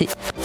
invité.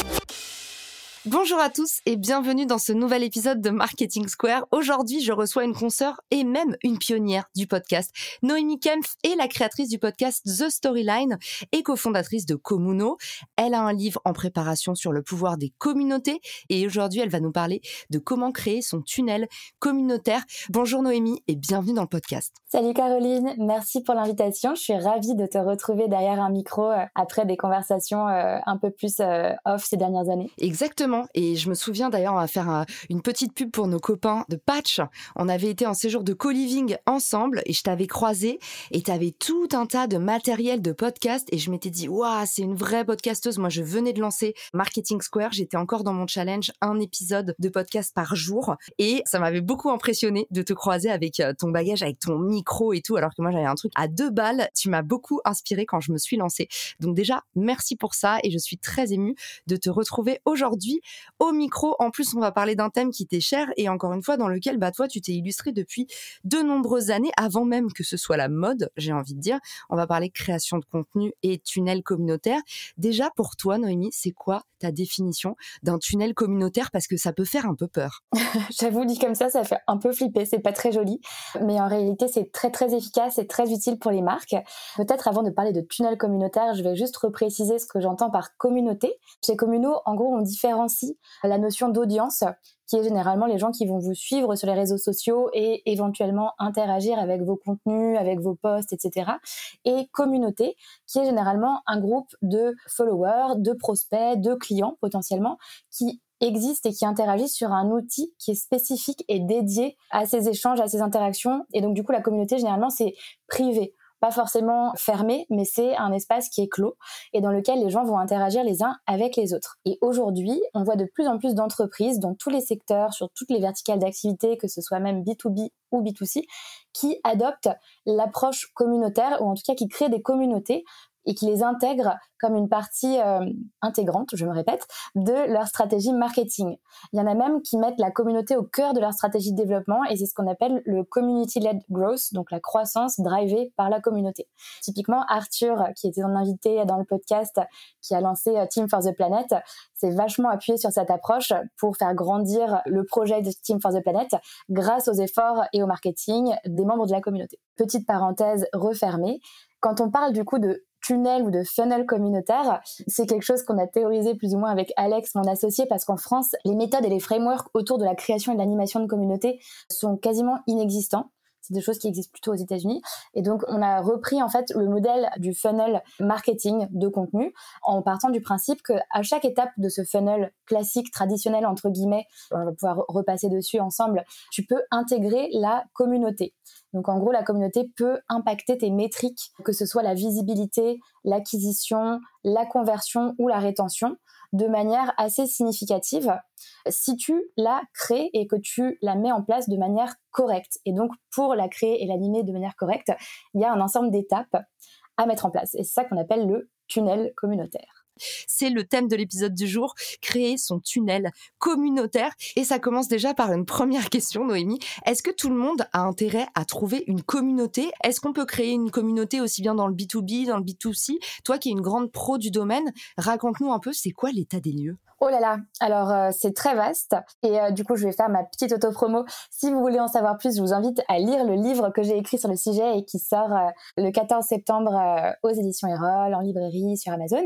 Bonjour à tous et bienvenue dans ce nouvel épisode de Marketing Square. Aujourd'hui, je reçois une consoeur et même une pionnière du podcast. Noémie Kempf est la créatrice du podcast The Storyline et cofondatrice de Communo. Elle a un livre en préparation sur le pouvoir des communautés et aujourd'hui, elle va nous parler de comment créer son tunnel communautaire. Bonjour Noémie et bienvenue dans le podcast. Salut Caroline, merci pour l'invitation. Je suis ravie de te retrouver derrière un micro euh, après des conversations euh, un peu plus euh, off ces dernières années. Exactement et je me souviens d'ailleurs, on va faire une petite pub pour nos copains de Patch. On avait été en séjour de co-living ensemble et je t'avais croisé et tu avais tout un tas de matériel de podcast et je m'étais dit, waouh, c'est une vraie podcasteuse. Moi, je venais de lancer Marketing Square. J'étais encore dans mon challenge, un épisode de podcast par jour et ça m'avait beaucoup impressionné de te croiser avec euh, ton bagage, avec ton micro et tout, alors que moi, j'avais un truc à deux balles. Tu m'as beaucoup inspiré quand je me suis lancée. Donc déjà, merci pour ça et je suis très émue de te retrouver aujourd'hui au micro. En plus, on va parler d'un thème qui t'est cher et encore une fois dans lequel bah toi tu t'es illustré depuis de nombreuses années avant même que ce soit la mode, j'ai envie de dire. On va parler création de contenu et tunnel communautaire. Déjà pour toi Noémie, c'est quoi ta définition d'un tunnel communautaire? Parce que ça peut faire un peu peur. J'avoue dit comme ça, ça fait un peu flipper, c'est pas très joli, mais en réalité c'est très très efficace et très utile pour les marques. Peut-être avant de parler de tunnel communautaire, je vais juste repréciser ce que j'entends par communauté. Chez Communo, en gros, on différencie la notion d'audience, qui est généralement les gens qui vont vous suivre sur les réseaux sociaux et éventuellement interagir avec vos contenus, avec vos posts, etc. Et communauté, qui est généralement un groupe de followers, de prospects, de clients potentiellement, qui existent et qui interagissent sur un outil qui est spécifique et dédié à ces échanges, à ces interactions. Et donc, du coup, la communauté, généralement, c'est privé pas forcément fermé, mais c'est un espace qui est clos et dans lequel les gens vont interagir les uns avec les autres. Et aujourd'hui, on voit de plus en plus d'entreprises dans tous les secteurs, sur toutes les verticales d'activité, que ce soit même B2B ou B2C, qui adoptent l'approche communautaire ou en tout cas qui créent des communautés et qui les intègrent comme une partie euh, intégrante, je me répète, de leur stratégie marketing. Il y en a même qui mettent la communauté au cœur de leur stratégie de développement et c'est ce qu'on appelle le community-led growth, donc la croissance drivée par la communauté. Typiquement, Arthur, qui était un invité dans le podcast, qui a lancé euh, Team for the Planet, s'est vachement appuyé sur cette approche pour faire grandir le projet de Team for the Planet grâce aux efforts et au marketing des membres de la communauté. Petite parenthèse refermée. Quand on parle du coup de tunnel ou de funnel communautaire. C'est quelque chose qu'on a théorisé plus ou moins avec Alex, mon associé, parce qu'en France, les méthodes et les frameworks autour de la création et de l'animation de communautés sont quasiment inexistants. C'est des choses qui existent plutôt aux États-Unis. Et donc, on a repris en fait le modèle du funnel marketing de contenu en partant du principe que à chaque étape de ce funnel classique, traditionnel entre guillemets, on va pouvoir repasser dessus ensemble, tu peux intégrer la communauté. Donc en gros, la communauté peut impacter tes métriques, que ce soit la visibilité, l'acquisition, la conversion ou la rétention, de manière assez significative si tu la crées et que tu la mets en place de manière correcte. Et donc pour la créer et l'animer de manière correcte, il y a un ensemble d'étapes à mettre en place. Et c'est ça qu'on appelle le tunnel communautaire. C'est le thème de l'épisode du jour, créer son tunnel communautaire. Et ça commence déjà par une première question, Noémie. Est-ce que tout le monde a intérêt à trouver une communauté? Est-ce qu'on peut créer une communauté aussi bien dans le B2B, dans le B2C Toi qui es une grande pro du domaine, raconte-nous un peu, c'est quoi l'état des lieux? Oh là là, alors euh, c'est très vaste et euh, du coup je vais faire ma petite auto-promo. Si vous voulez en savoir plus, je vous invite à lire le livre que j'ai écrit sur le sujet et qui sort euh, le 14 septembre aux éditions Erol, en librairie, sur Amazon.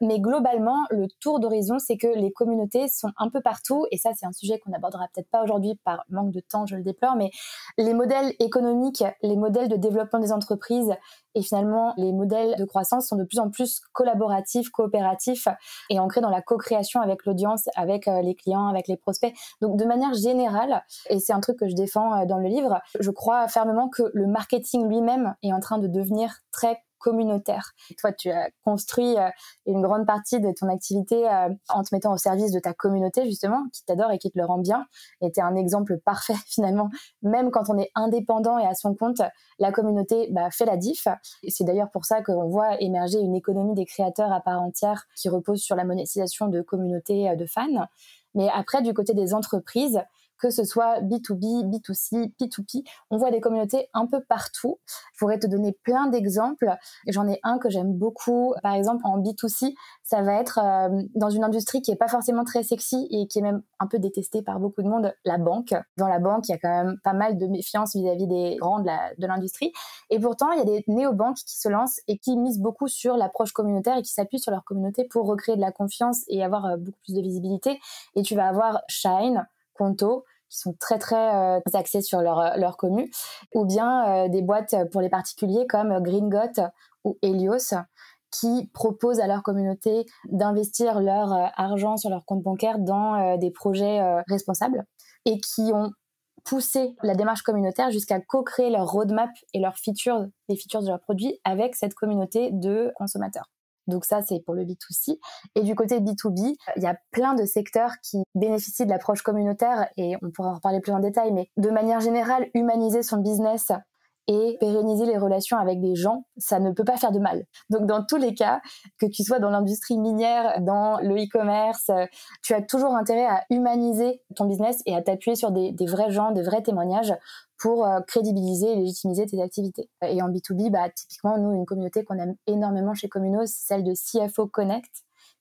Mais globalement, le tour d'horizon, c'est que les communautés sont un peu partout et ça c'est un sujet qu'on n'abordera peut-être pas aujourd'hui par manque de temps, je le déplore, mais les modèles économiques, les modèles de développement des entreprises et finalement les modèles de croissance sont de plus en plus collaboratifs, coopératifs et ancrés dans la co-création avec l'audience, avec euh, les clients, avec les prospects. Donc de manière générale, et c'est un truc que je défends euh, dans le livre, je crois fermement que le marketing lui-même est en train de devenir très communautaire. Toi, tu as construit euh, une grande partie de ton activité euh, en te mettant au service de ta communauté, justement, qui t'adore et qui te le rend bien. Et tu es un exemple parfait, finalement. Même quand on est indépendant et à son compte, la communauté bah, fait la diff. C'est d'ailleurs pour ça qu'on voit émerger une économie des créateurs à part entière qui repose sur la monétisation de communautés euh, de fans. Mais après, du côté des entreprises, que ce soit B2B, B2C, P2P. On voit des communautés un peu partout. Je pourrais te donner plein d'exemples. J'en ai un que j'aime beaucoup. Par exemple, en B2C, ça va être euh, dans une industrie qui est pas forcément très sexy et qui est même un peu détestée par beaucoup de monde, la banque. Dans la banque, il y a quand même pas mal de méfiance vis-à-vis des grands de l'industrie. Et pourtant, il y a des néobanques qui se lancent et qui misent beaucoup sur l'approche communautaire et qui s'appuient sur leur communauté pour recréer de la confiance et avoir euh, beaucoup plus de visibilité. Et tu vas avoir Shine, Conto, qui sont très très euh, axés sur leur, euh, leur commu, ou bien euh, des boîtes pour les particuliers comme Gringot ou Helios qui proposent à leur communauté d'investir leur argent sur leur compte bancaire dans des projets responsables et qui ont poussé la démarche communautaire jusqu'à co-créer leur roadmap et leurs features, les features de leurs produits avec cette communauté de consommateurs. Donc ça, c'est pour le B2C. Et du côté B2B, il y a plein de secteurs qui bénéficient de l'approche communautaire et on pourra en reparler plus en détail, mais de manière générale, humaniser son business et pérenniser les relations avec des gens, ça ne peut pas faire de mal. Donc dans tous les cas, que tu sois dans l'industrie minière, dans le e-commerce, tu as toujours intérêt à humaniser ton business et à t'appuyer sur des, vrais gens, des vrais témoignages pour euh, crédibiliser et légitimiser tes activités. Et en B2B, bah, typiquement, nous, une communauté qu'on aime énormément chez Communo, c'est celle de CFO Connect,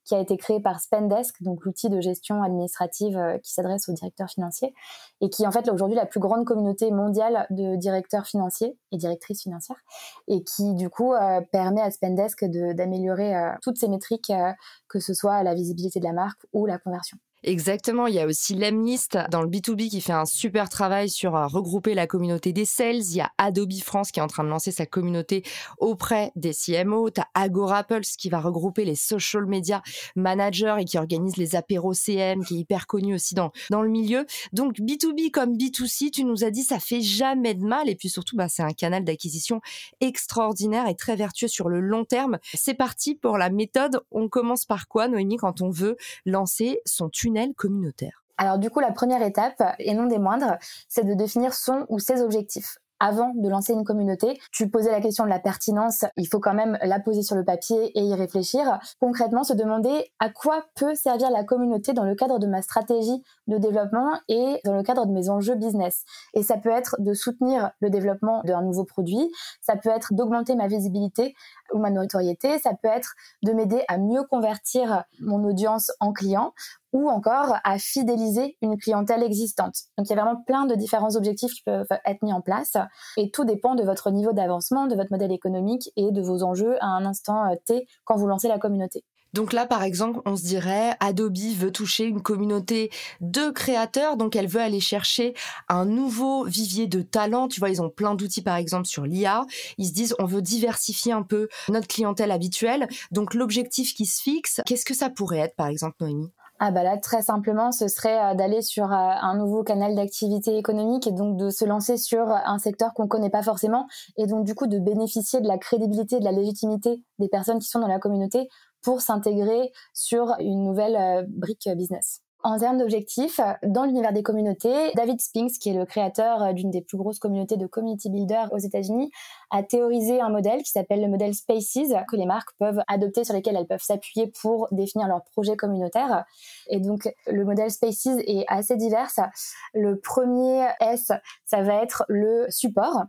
qui a été créé par Spendesk, donc l'outil de gestion administrative euh, qui s'adresse aux directeurs financiers et qui est en fait aujourd'hui la plus grande communauté mondiale de directeurs financiers et directrices financières et qui du coup euh, permet à Spendesk d'améliorer euh, toutes ces métriques, que ce soit la visibilité de la marque ou la conversion. Exactement, il y a aussi Lemlist dans le B2B qui fait un super travail sur euh, regrouper la communauté des sales. Il y a Adobe France qui est en train de lancer sa communauté auprès des CMO. Tu as Agorapulse qui va regrouper les social media managers et qui organise les apéros CM, qui est hyper connu aussi dans, dans le milieu. Donc B2B comme B2C, tu nous as dit, ça fait jamais de mal. Et puis surtout, bah, c'est un canal d'acquisition extraordinaire et très vertueux sur le long terme. C'est parti pour la méthode. On commence par quoi, Noémie, quand on veut lancer son tunnel communautaire alors du coup, la première étape, et non des moindres, c'est de définir son ou ses objectifs avant de lancer une communauté. Tu posais la question de la pertinence, il faut quand même la poser sur le papier et y réfléchir. Concrètement, se demander à quoi peut servir la communauté dans le cadre de ma stratégie de développement et dans le cadre de mes enjeux business. Et ça peut être de soutenir le développement d'un nouveau produit, ça peut être d'augmenter ma visibilité ou ma notoriété, ça peut être de m'aider à mieux convertir mon audience en client ou encore à fidéliser une clientèle existante. Donc il y a vraiment plein de différents objectifs qui peuvent être mis en place et tout dépend de votre niveau d'avancement, de votre modèle économique et de vos enjeux à un instant euh, T quand vous lancez la communauté. Donc là, par exemple, on se dirait, Adobe veut toucher une communauté de créateurs, donc elle veut aller chercher un nouveau vivier de talents. Tu vois, ils ont plein d'outils, par exemple, sur l'IA. Ils se disent, on veut diversifier un peu notre clientèle habituelle. Donc l'objectif qui se fixe, qu'est-ce que ça pourrait être, par exemple, Noémie? Ah bah là, très simplement, ce serait euh, d'aller sur euh, un nouveau canal d'activité économique et donc de se lancer sur un secteur qu'on connaît pas forcément et donc du coup de bénéficier de la crédibilité, de la légitimité des personnes qui sont dans la communauté pour s'intégrer sur une nouvelle euh, brique business. En termes d'objectifs, dans l'univers des communautés, David Spinks, qui est le créateur euh, d'une des plus grosses communautés de community builders aux États-Unis, a théorisé un modèle qui s'appelle le modèle Spaces, que les marques peuvent adopter, sur lesquels elles peuvent s'appuyer pour définir leur projet communautaire. Et donc, le modèle Spaces est assez divers. Le premier S, ça va être le support.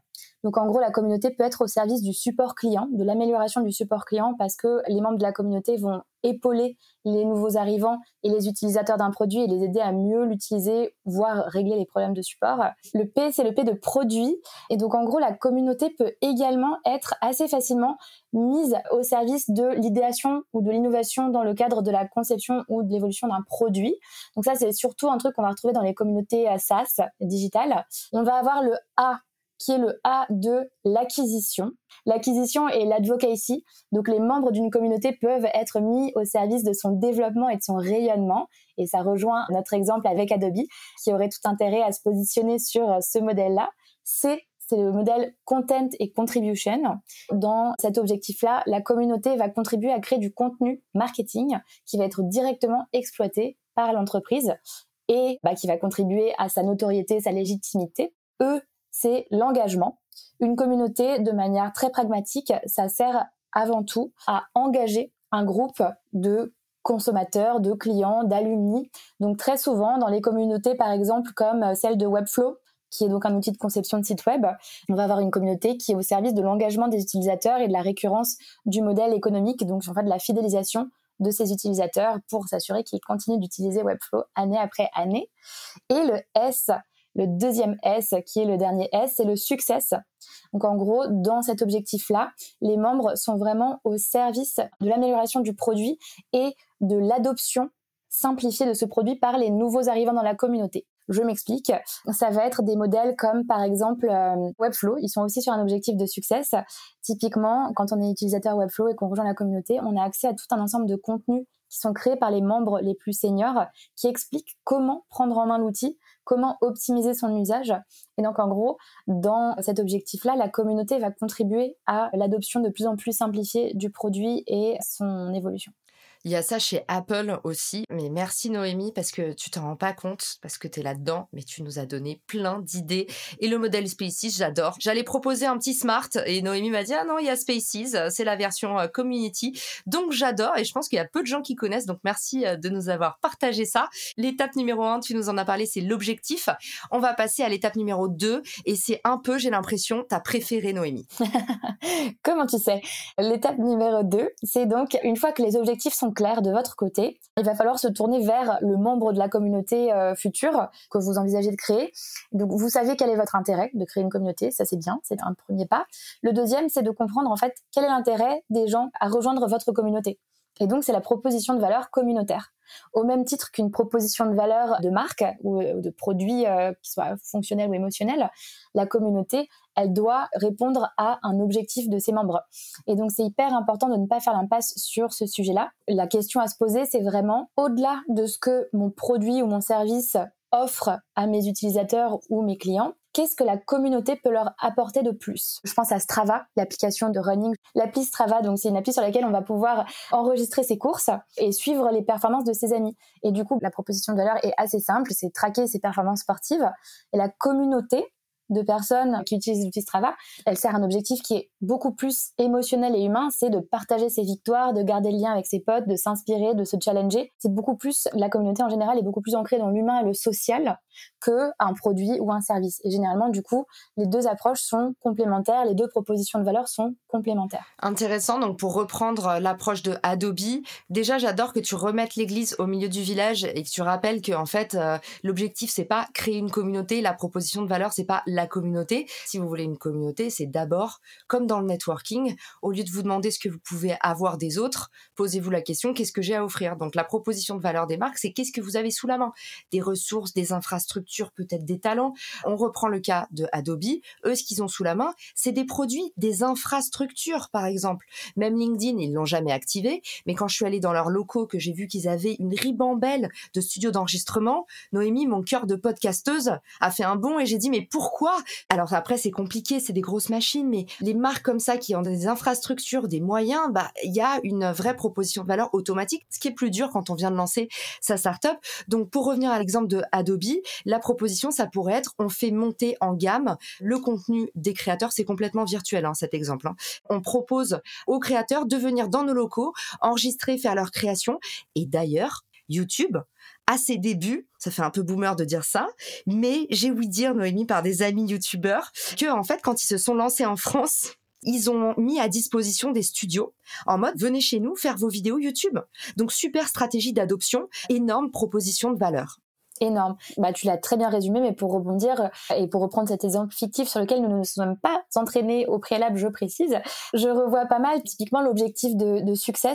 Donc en gros, la communauté peut être au service du support client, de l'amélioration du support client, parce que les membres de la communauté vont épauler les nouveaux arrivants et les utilisateurs d'un produit et les aider à mieux l'utiliser, voire régler les problèmes de support. Le P, c'est le P de produit. Et donc, en gros, la communauté peut également être assez facilement mise au service de l'idéation ou de l'innovation dans le cadre de la conception ou de l'évolution d'un produit. Donc ça, c'est surtout un truc qu'on va retrouver dans les communautés SaaS digitales. On va avoir le A qui est le A de l'acquisition. L'acquisition et l'advocacy. Donc les membres d'une communauté peuvent être mis au service de son développement et de son rayonnement. Et ça rejoint notre exemple avec Adobe, qui aurait tout intérêt à se positionner sur euh, ce modèle-là. C, c'est le modèle content et contribution. Dans cet objectif-là, la communauté va contribuer à créer du contenu marketing qui va être directement exploité par l'entreprise et bah, qui va contribuer à sa notoriété, sa légitimité. E, c'est l'engagement. Une communauté, de manière très pragmatique, ça sert avant tout à engager un groupe de consommateurs, de clients, d'alumni. Donc très souvent, dans les communautés, par exemple, comme celle de Webflow, qui est donc un outil de conception de site web, on va avoir une communauté qui est au service de l'engagement des utilisateurs et de la récurrence du modèle économique, donc en fait de la fidélisation de ces utilisateurs pour s'assurer qu'ils continuent d'utiliser Webflow année après année. Et le S, le deuxième S, qui est le dernier S, c'est le success. Donc en gros, dans cet objectif-là, les membres sont vraiment au service de l'amélioration du produit et de l'adoption simplifiée de ce produit par les nouveaux arrivants dans la communauté. Je m'explique. Ça va être des modèles comme par exemple euh, Webflow. Ils sont aussi sur un objectif de succès. Typiquement, quand on est utilisateur Webflow et qu'on rejoint la communauté, on a accès à tout un ensemble de contenus qui sont créés par les membres les plus seniors qui expliquent comment prendre en main l'outil, comment optimiser son usage. Et donc, en gros, dans cet objectif-là, la communauté va contribuer à l'adoption de plus en plus simplifiée du produit et son évolution. Il y a ça chez Apple aussi. Mais merci Noémie parce que tu t'en rends pas compte, parce que tu es là-dedans, mais tu nous as donné plein d'idées. Et le modèle Spaces, j'adore. J'allais proposer un petit smart et Noémie m'a dit, ah non, il y a Spaces, c'est la version euh, community. Donc j'adore et je pense qu'il y a peu de gens qui connaissent. Donc merci euh, de nous avoir partagé ça. L'étape numéro un, tu nous en as parlé, c'est l'objectif. On va passer à l'étape numéro 2 et c'est un peu, j'ai l'impression, ta préférée Noémie. Comment tu sais? L'étape numéro 2, c'est donc une fois que les objectifs sont clair de votre côté. Il va falloir se tourner vers le membre de la communauté euh, future que vous envisagez de créer. Donc vous savez quel est votre intérêt de créer une communauté, ça c'est bien, c'est un premier pas. Le deuxième, c'est de comprendre en fait quel est l'intérêt des gens à rejoindre votre communauté. Et donc c'est la proposition de valeur communautaire. Au même titre qu'une proposition de valeur de marque ou euh, de produit euh, qui soit fonctionnel ou émotionnel, la communauté, elle doit répondre à un objectif de ses membres. Et donc c'est hyper important de ne pas faire l'impasse sur ce sujet-là. La question à se poser, c'est vraiment au-delà de ce que mon produit ou mon service offre à mes utilisateurs ou mes clients, qu'est-ce que la communauté peut leur apporter de plus? Je pense à Strava, l'application de running. L'appli Strava, donc c'est une appli sur laquelle on va pouvoir enregistrer ses courses et suivre les performances de ses amis. Et du coup, la proposition de valeur est assez simple, c'est traquer ses performances sportives. Et la communauté, de personnes qui utilisent l'outil Strava, elle sert un objectif qui est beaucoup plus émotionnel et humain, c'est de partager ses victoires, de garder le lien avec ses potes, de s'inspirer, de se challenger. C'est beaucoup plus, la communauté en général est beaucoup plus ancrée dans l'humain et le social que un produit ou un service. Et généralement, du coup, les deux approches sont complémentaires, les deux propositions de valeur sont complémentaires. Intéressant. Donc, pour reprendre l'approche de Adobe, déjà, j'adore que tu remettes l'église au milieu du village et que tu rappelles que, en fait, euh, l'objectif, c'est pas créer une communauté, la proposition de valeur, c'est pas communauté. Si vous voulez une communauté, c'est d'abord, comme dans le networking, au lieu de vous demander ce que vous pouvez avoir des autres, posez-vous la question, qu'est-ce que j'ai à offrir? Donc, la proposition de valeur des marques, c'est qu'est-ce que vous avez sous la main? Des ressources, des infrastructures, peut-être des talents. On reprend le cas de Adobe. Eux, ce qu'ils ont sous la main, c'est des produits, des infrastructures, par exemple. Même LinkedIn, ils l'ont jamais activé. Mais quand je suis allée dans leurs locaux, que j'ai vu qu'ils avaient une ribambelle de studios d'enregistrement, Noémie, mon cœur de podcasteuse, a fait un bond et j'ai dit, mais pourquoi alors après, c'est compliqué, c'est des grosses machines, mais les marques comme ça qui ont des infrastructures, des moyens, bah il y a une vraie proposition de valeur automatique, ce qui est plus dur quand on vient de lancer sa startup. Donc pour revenir à l'exemple de Adobe, la proposition, ça pourrait être, on fait monter en gamme le contenu des créateurs. C'est complètement virtuel, hein, cet exemple. Hein. On propose aux créateurs de venir dans nos locaux, enregistrer, faire leur création. Et d'ailleurs, YouTube à ses débuts, ça fait un peu boomer de dire ça, mais j'ai ouï dire, Noémie, par des amis youtubeurs, que en fait, quand ils se sont lancés en France, ils ont mis à disposition des studios en mode venez chez nous faire vos vidéos YouTube. Donc super stratégie d'adoption, énorme proposition de valeur énorme. Bah, tu l'as très bien résumé, mais pour rebondir euh, et pour reprendre cet exemple fictif sur lequel nous ne nous sommes pas entraînés au préalable, je précise, je revois pas mal typiquement l'objectif de, de succès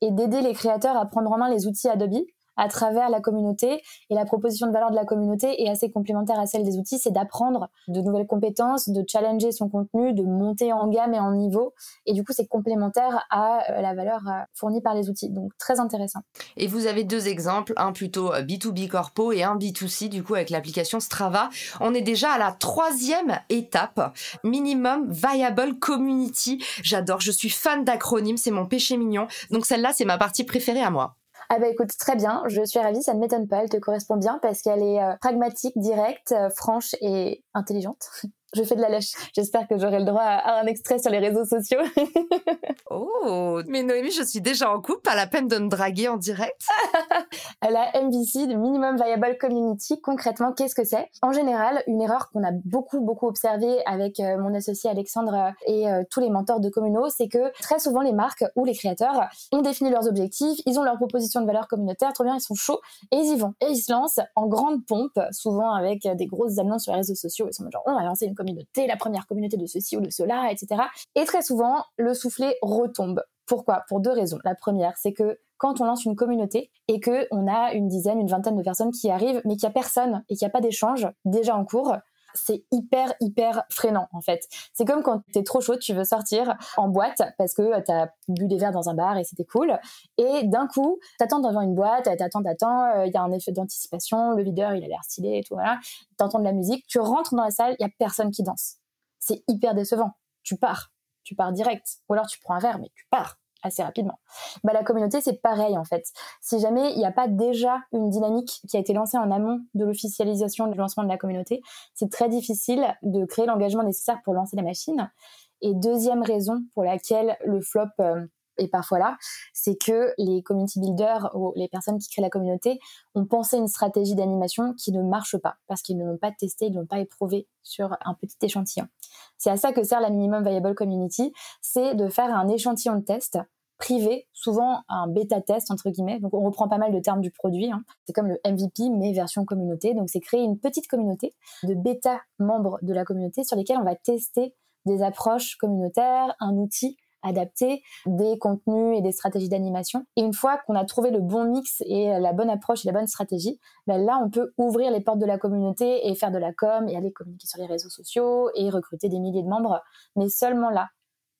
et d'aider les créateurs à prendre en main les outils Adobe à travers la communauté. Et la proposition de valeur de la communauté est assez complémentaire à celle des outils, c'est d'apprendre de nouvelles compétences, de challenger son contenu, de monter en gamme et en niveau. Et du coup, c'est complémentaire à euh, la valeur euh, fournie par les outils. Donc, très intéressant. Et vous avez deux exemples, un plutôt B2B euh, corpo et un B2C, du coup, avec l'application Strava. On est déjà à la troisième étape, Minimum Viable Community. J'adore, je suis fan d'acronymes, c'est mon péché mignon. Donc, celle-là, c'est ma partie préférée à moi. Ah bah écoute, très bien, je suis ravie, ça ne m'étonne pas, elle te correspond bien parce qu'elle est euh, pragmatique, directe, euh, franche et intelligente. je fais de la lèche. J'espère que j'aurai le droit à un extrait sur les réseaux sociaux. oh, mais Noémie, je suis déjà en couple, pas la peine de me draguer en direct. la MVC, de Minimum Viable Community, concrètement, qu'est-ce que c'est? En général, une erreur qu'on a beaucoup, beaucoup observée avec euh, mon associé Alexandre et euh, tous les mentors de Communo, c'est que très souvent, les marques ou les créateurs ont défini leurs objectifs, ils ont leur proposition de valeur communautaire, trop bien, ils sont chauds, et ils y vont. Et ils se lancent en grande pompe, souvent avec des grosses annonces sur les réseaux sociaux. Ils sont genre, on va lancer une la première communauté de ceci ou de cela, etc. Et très souvent, le soufflet retombe. Pourquoi? Pour deux raisons. La première, c'est que quand on lance une communauté et que on a une dizaine, une vingtaine de personnes qui arrivent, mais qu'il n'y a personne et qu'il n'y a pas d'échange déjà en cours, c'est hyper hyper freinant en fait. C'est comme quand t'es trop chaud, tu veux sortir en boîte parce que t'as bu des verres dans un bar et c'était cool. Et d'un coup, t'attends devant une boîte, t'attends, t'attends, euh, il y a un effet d'anticipation, le videur il a l'air stylé et tout voilà. T'entends de la musique, tu rentres dans la salle, il y a personne qui danse. C'est hyper décevant. Tu pars, tu pars direct. Ou alors tu prends un verre mais tu pars assez rapidement. Bah, la communauté, c'est pareil en fait. Si jamais il n'y a pas déjà une dynamique qui a été lancée en amont de l'officialisation du lancement de la communauté, c'est très difficile de créer l'engagement nécessaire pour lancer la machine. Et deuxième raison pour laquelle le flop euh, est parfois là, c'est que les community builders ou les personnes qui créent la communauté ont pensé une stratégie d'animation qui ne marche pas parce qu'ils ne l'ont pas testé, ils ne l'ont pas éprouvé sur un petit échantillon. C'est à ça que sert la Minimum Viable Community, c'est de faire un échantillon de test privé, souvent un bêta test entre guillemets. Donc on reprend pas mal de termes du produit. Hein. C'est comme le MVP mais version communauté. Donc c'est créer une petite communauté de bêta membres de la communauté sur lesquels on va tester des approches communautaires, un outil adapté, des contenus et des stratégies d'animation. Et une fois qu'on a trouvé le bon mix et la bonne approche et la bonne stratégie, ben là, on peut ouvrir les portes de la communauté et faire de la com et aller communiquer sur les réseaux sociaux et recruter des milliers de membres, mais seulement là.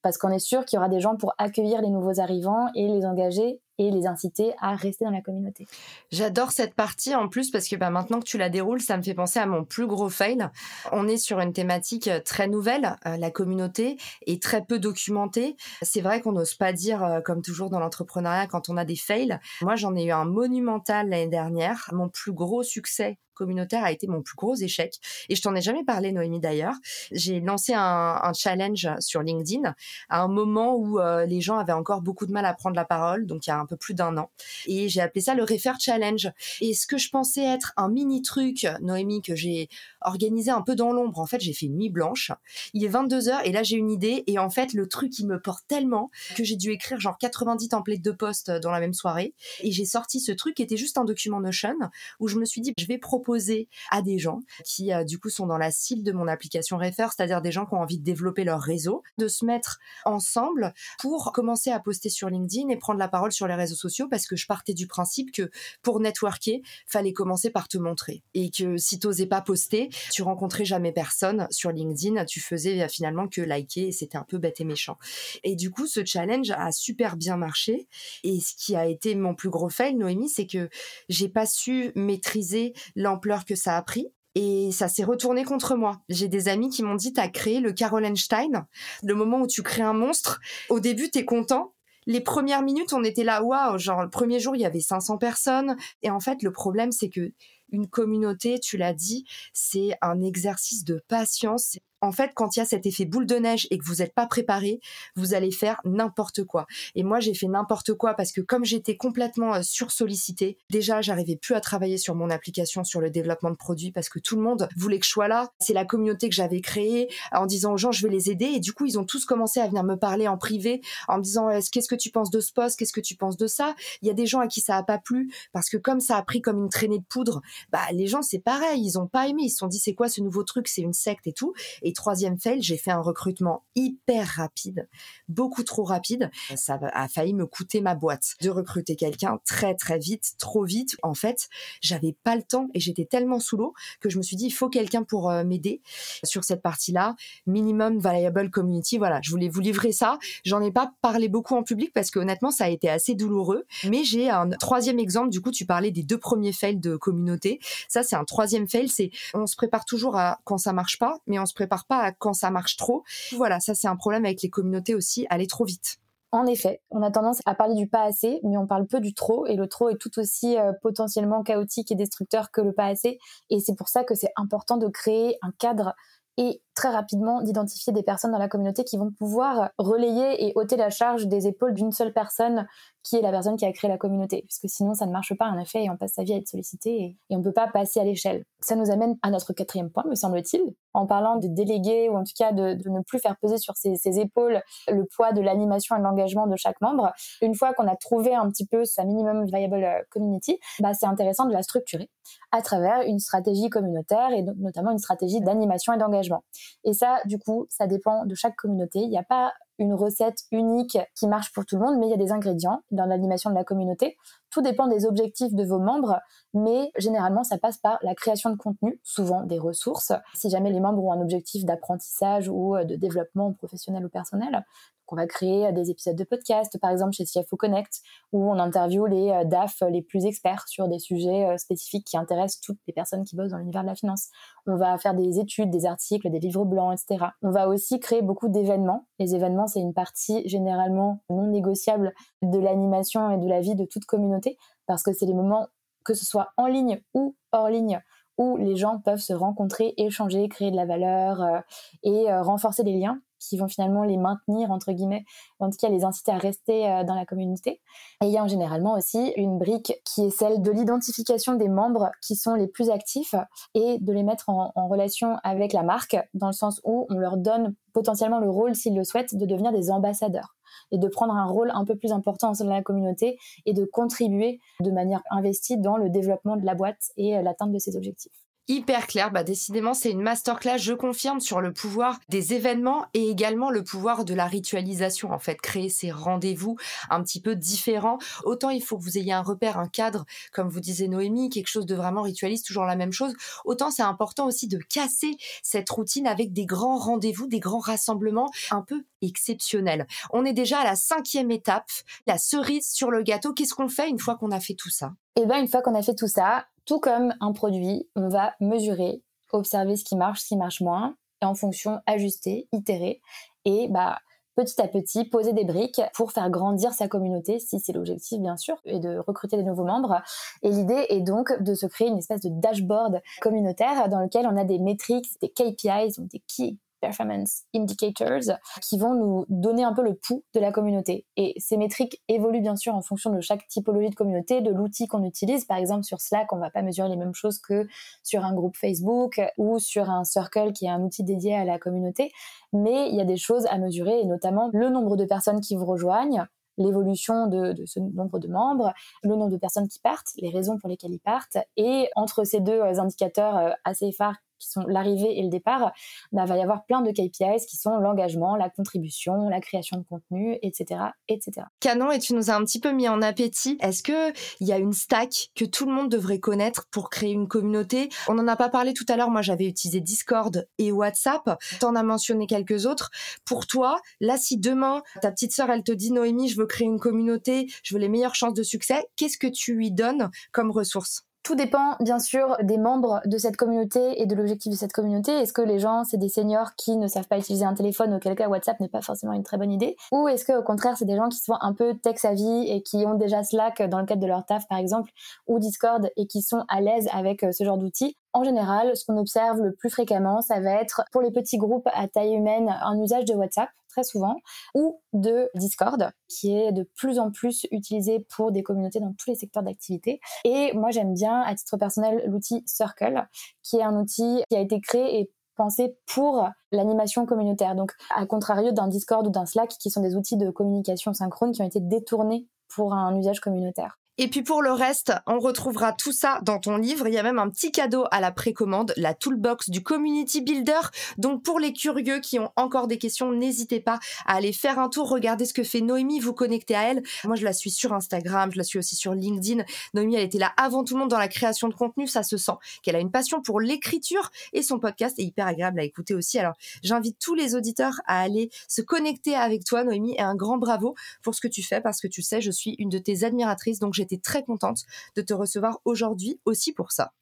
Parce qu'on est sûr qu'il y aura des gens pour accueillir les nouveaux arrivants et les engager et les inciter à rester dans la communauté. J'adore cette partie en plus parce que bah, maintenant que tu la déroules, ça me fait penser à mon plus gros fail. On est sur une thématique euh, très nouvelle, euh, la communauté est très peu documentée. C'est vrai qu'on n'ose pas dire, euh, comme toujours dans l'entrepreneuriat, quand on a des fails. Moi, j'en ai eu un monumental l'année dernière. Mon plus gros succès communautaire a été mon plus gros échec. Et je t'en ai jamais parlé, Noémie, d'ailleurs. J'ai lancé un, challenge sur LinkedIn à un moment où les gens avaient encore beaucoup de mal à prendre la parole, donc il y a un peu plus d'un an. Et j'ai appelé ça le Refer Challenge. Et ce que je pensais être un mini truc, Noémie, que j'ai organisé un peu dans l'ombre, en fait, j'ai fait une nuit blanche. Il est 22 h et là, j'ai une idée. Et en fait, le truc, il me porte tellement que j'ai dû écrire genre 90 templates de poste dans la même soirée. Et j'ai sorti ce truc qui était juste un document Notion où je me suis dit, je vais proposer à des gens qui, euh, du coup, sont dans la cible de mon application Refer, c'est-à-dire des gens qui ont envie de développer leur réseau, de se mettre ensemble pour commencer à poster sur LinkedIn et prendre la parole sur les réseaux sociaux parce que je partais du principe que pour networker, fallait commencer par te montrer et que si t'osais pas poster, tu rencontrais jamais personne sur LinkedIn, tu faisais finalement que liker et c'était un peu bête et méchant. Et du coup, ce challenge a super bien marché et ce qui a été mon plus gros fail, Noémie, c'est que j'ai pas su maîtriser l'ampleur que ça a pris. Et ça s'est retourné contre moi. J'ai des amis qui m'ont dit, t'as créé le Carol Einstein. Le moment où tu crées un monstre, au début, t'es content les premières minutes, on était là, waouh, genre le premier jour, il y avait 500 personnes. Et en fait, le problème, c'est que une communauté, tu l'as dit, c'est un exercice de patience. En fait, quand il y a cet effet boule de neige et que vous n'êtes pas préparé, vous allez faire n'importe quoi. Et moi, j'ai fait n'importe quoi parce que comme j'étais complètement euh, sursollicitée, déjà, j'arrivais plus à travailler sur mon application, sur le développement de produits parce que tout le monde voulait que je sois là. C'est la communauté que j'avais créée en disant aux gens, je vais les aider. Et du coup, ils ont tous commencé à venir me parler en privé en me disant, qu'est-ce que tu penses de ce poste? Qu'est-ce que tu penses de ça? Il y a des gens à qui ça a pas plu parce que comme ça a pris comme une traînée de poudre, bah, les gens, c'est pareil. Ils ont pas aimé. Ils se sont dit, c'est quoi ce nouveau truc? C'est une secte et tout. Troisième fail, j'ai fait un recrutement hyper rapide, beaucoup trop rapide. Ça a failli me coûter ma boîte de recruter quelqu'un très très vite, trop vite. En fait, j'avais pas le temps et j'étais tellement sous l'eau que je me suis dit il faut quelqu'un pour euh, m'aider sur cette partie-là. Minimum viable community. Voilà, je voulais vous livrer ça. J'en ai pas parlé beaucoup en public parce que honnêtement, ça a été assez douloureux. Mais j'ai un troisième exemple. Du coup, tu parlais des deux premiers fails de communauté. Ça, c'est un troisième fail. On se prépare toujours quand ça marche pas, mais on se prépare pas quand ça marche trop. Voilà, ça c'est un problème avec les communautés aussi. Aller trop vite. En effet, on a tendance à parler du pas assez, mais on parle peu du trop, et le trop est tout aussi euh, potentiellement chaotique et destructeur que le pas assez. Et c'est pour ça que c'est important de créer un cadre et très rapidement d'identifier des personnes dans la communauté qui vont pouvoir relayer et ôter la charge des épaules d'une seule personne qui est la personne qui a créé la communauté. Puisque sinon, ça ne marche pas en effet et on passe sa vie à être sollicité et, on ne peut pas passer à l'échelle. Ça nous amène à notre quatrième point, me semble-t-il, en parlant de déléguer ou en tout cas de, ne plus faire peser sur ses, épaules le poids de l'animation et de l'engagement de chaque membre. Une fois qu'on a trouvé un petit peu sa minimum viable euh, community, bah, c'est intéressant de la structurer à travers une stratégie communautaire et notamment une stratégie d'animation et d'engagement. Et ça, du coup, ça dépend de chaque communauté. Il n'y a pas une recette unique qui marche pour tout le monde, mais il y a des ingrédients dans l'animation de la communauté. Tout dépend des objectifs de vos membres, mais généralement, ça passe par la création de contenu, souvent des ressources. Si jamais les membres ont un objectif d'apprentissage ou de développement professionnel ou personnel, on va créer euh, des épisodes de podcast, par exemple chez CFO Connect, où on interviewe les euh, DAF les plus experts sur des sujets euh, spécifiques qui intéressent toutes les personnes qui bossent dans l'univers de la finance. On va faire des études, des articles, des livres blancs, etc. On va aussi créer beaucoup d'événements. Les événements, c'est une partie généralement non négociable de l'animation et de la vie de toute communauté, parce que c'est les moments, que ce soit en ligne ou hors ligne, où les gens peuvent se rencontrer, échanger, créer de la valeur et renforcer les liens qui vont finalement les maintenir, entre guillemets, en tout cas les inciter à rester euh, dans la communauté. Et il y a généralement aussi une brique qui est celle de l'identification des membres qui sont les plus actifs et de les mettre en, relation avec la marque, dans le sens où on leur donne potentiellement le rôle, s'ils le souhaitent, de devenir des ambassadeurs et de prendre un rôle un peu plus important dans la communauté et de contribuer de manière investie dans le développement de la boîte et euh, l'atteinte de ses objectifs hyper clair. Bah, décidément, c'est une masterclass, je confirme, sur le pouvoir des événements et également le pouvoir de la ritualisation. En fait, créer ces rendez-vous un petit peu différents. Autant il faut que vous ayez un repère, un cadre, comme vous disait Noémie, quelque chose de vraiment ritualiste, toujours la même chose. Autant c'est important aussi de casser cette routine avec des grands rendez-vous, des grands rassemblements un peu exceptionnels. On est déjà à la cinquième étape, la cerise sur le gâteau. Qu'est-ce qu'on fait une fois qu'on a fait tout ça? Eh bien, une fois qu'on a fait tout ça, tout comme un produit, on va mesurer, observer ce qui marche, ce qui marche moins, et en fonction ajuster, itérer, et bah petit à petit poser des briques pour faire grandir sa communauté, si c'est l'objectif bien sûr, et de recruter des nouveaux membres. Et l'idée est donc de se créer une espèce de dashboard communautaire dans lequel on a des métriques, des KPIs, donc des key performance indicators qui vont nous donner un peu le pouls de la communauté. Et ces métriques évoluent bien sûr en fonction de chaque typologie de communauté, de l'outil qu'on utilise. Par exemple, sur Slack, on va pas mesurer les mêmes choses que sur un groupe Facebook ou sur un Circle qui est un outil dédié à la communauté. Mais il y a des choses à mesurer et notamment le nombre de personnes qui vous rejoignent, l'évolution de, de, ce nombre de membres, le nombre de personnes qui partent, les raisons pour lesquelles ils partent. Et entre ces deux euh, indicateurs euh, assez phares qui sont l'arrivée et le départ, bah, va y avoir plein de KPIs qui sont l'engagement, la contribution, la création de contenu, etc., etc. Canon, et tu nous as un petit peu mis en appétit. Est-ce que il y a une stack que tout le monde devrait connaître pour créer une communauté? On n'en a pas parlé tout à l'heure. Moi, j'avais utilisé Discord et WhatsApp. T'en as mentionné quelques autres. Pour toi, là, si demain ta petite sœur, elle te dit Noémie, je veux créer une communauté, je veux les meilleures chances de succès, qu'est-ce que tu lui donnes comme ressources? Tout dépend bien sûr des membres de cette communauté et de l'objectif de cette communauté. Est-ce que les gens, c'est des seniors qui ne savent pas utiliser un téléphone, auquel cas WhatsApp n'est pas forcément une très bonne idée? Ou est-ce que au contraire, c'est des gens qui sont un peu tech savvy et qui ont déjà Slack dans le cadre de leur taf par exemple, ou Discord et qui sont à l'aise avec euh, ce genre d'outils? En général, ce qu'on observe le plus fréquemment, ça va être pour les petits groupes à taille humaine un usage de WhatsApp très souvent, ou de Discord, qui est de plus en plus utilisé pour des communautés dans tous les secteurs d'activité. Et moi, j'aime bien, à titre personnel, l'outil Circle, qui est un outil qui a été créé et pensé pour l'animation communautaire. Donc, à contrario d'un Discord ou d'un Slack, qui sont des outils de communication synchrone qui ont été détournés pour un usage communautaire. Et puis pour le reste, on retrouvera tout ça dans ton livre. Il y a même un petit cadeau à la précommande, la toolbox du Community Builder. Donc pour les curieux qui ont encore des questions, n'hésitez pas à aller faire un tour, regarder ce que fait Noémie, vous connecter à elle. Moi, je la suis sur Instagram, je la suis aussi sur LinkedIn. Noémie, elle était là avant tout le monde dans la création de contenu. Ça se sent qu'elle a une passion pour l'écriture et son podcast est hyper agréable à écouter aussi. Alors, j'invite tous les auditeurs à aller se connecter avec toi, Noémie, et un grand bravo pour ce que tu fais parce que tu sais, je suis une de tes admiratrices. Donc, j'ai très contente de te recevoir aujourd'hui aussi pour ça.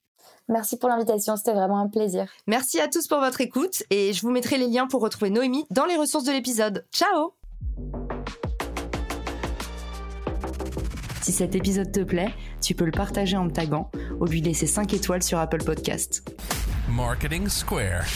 Merci pour l'invitation, c'était vraiment un plaisir. Merci à tous pour votre écoute et je vous mettrai les liens pour retrouver Noémie dans les ressources de l'épisode. Ciao Si cet épisode te plaît, tu peux le partager en me taguant ou lui laisser 5 étoiles sur Apple Podcast. Marketing Square.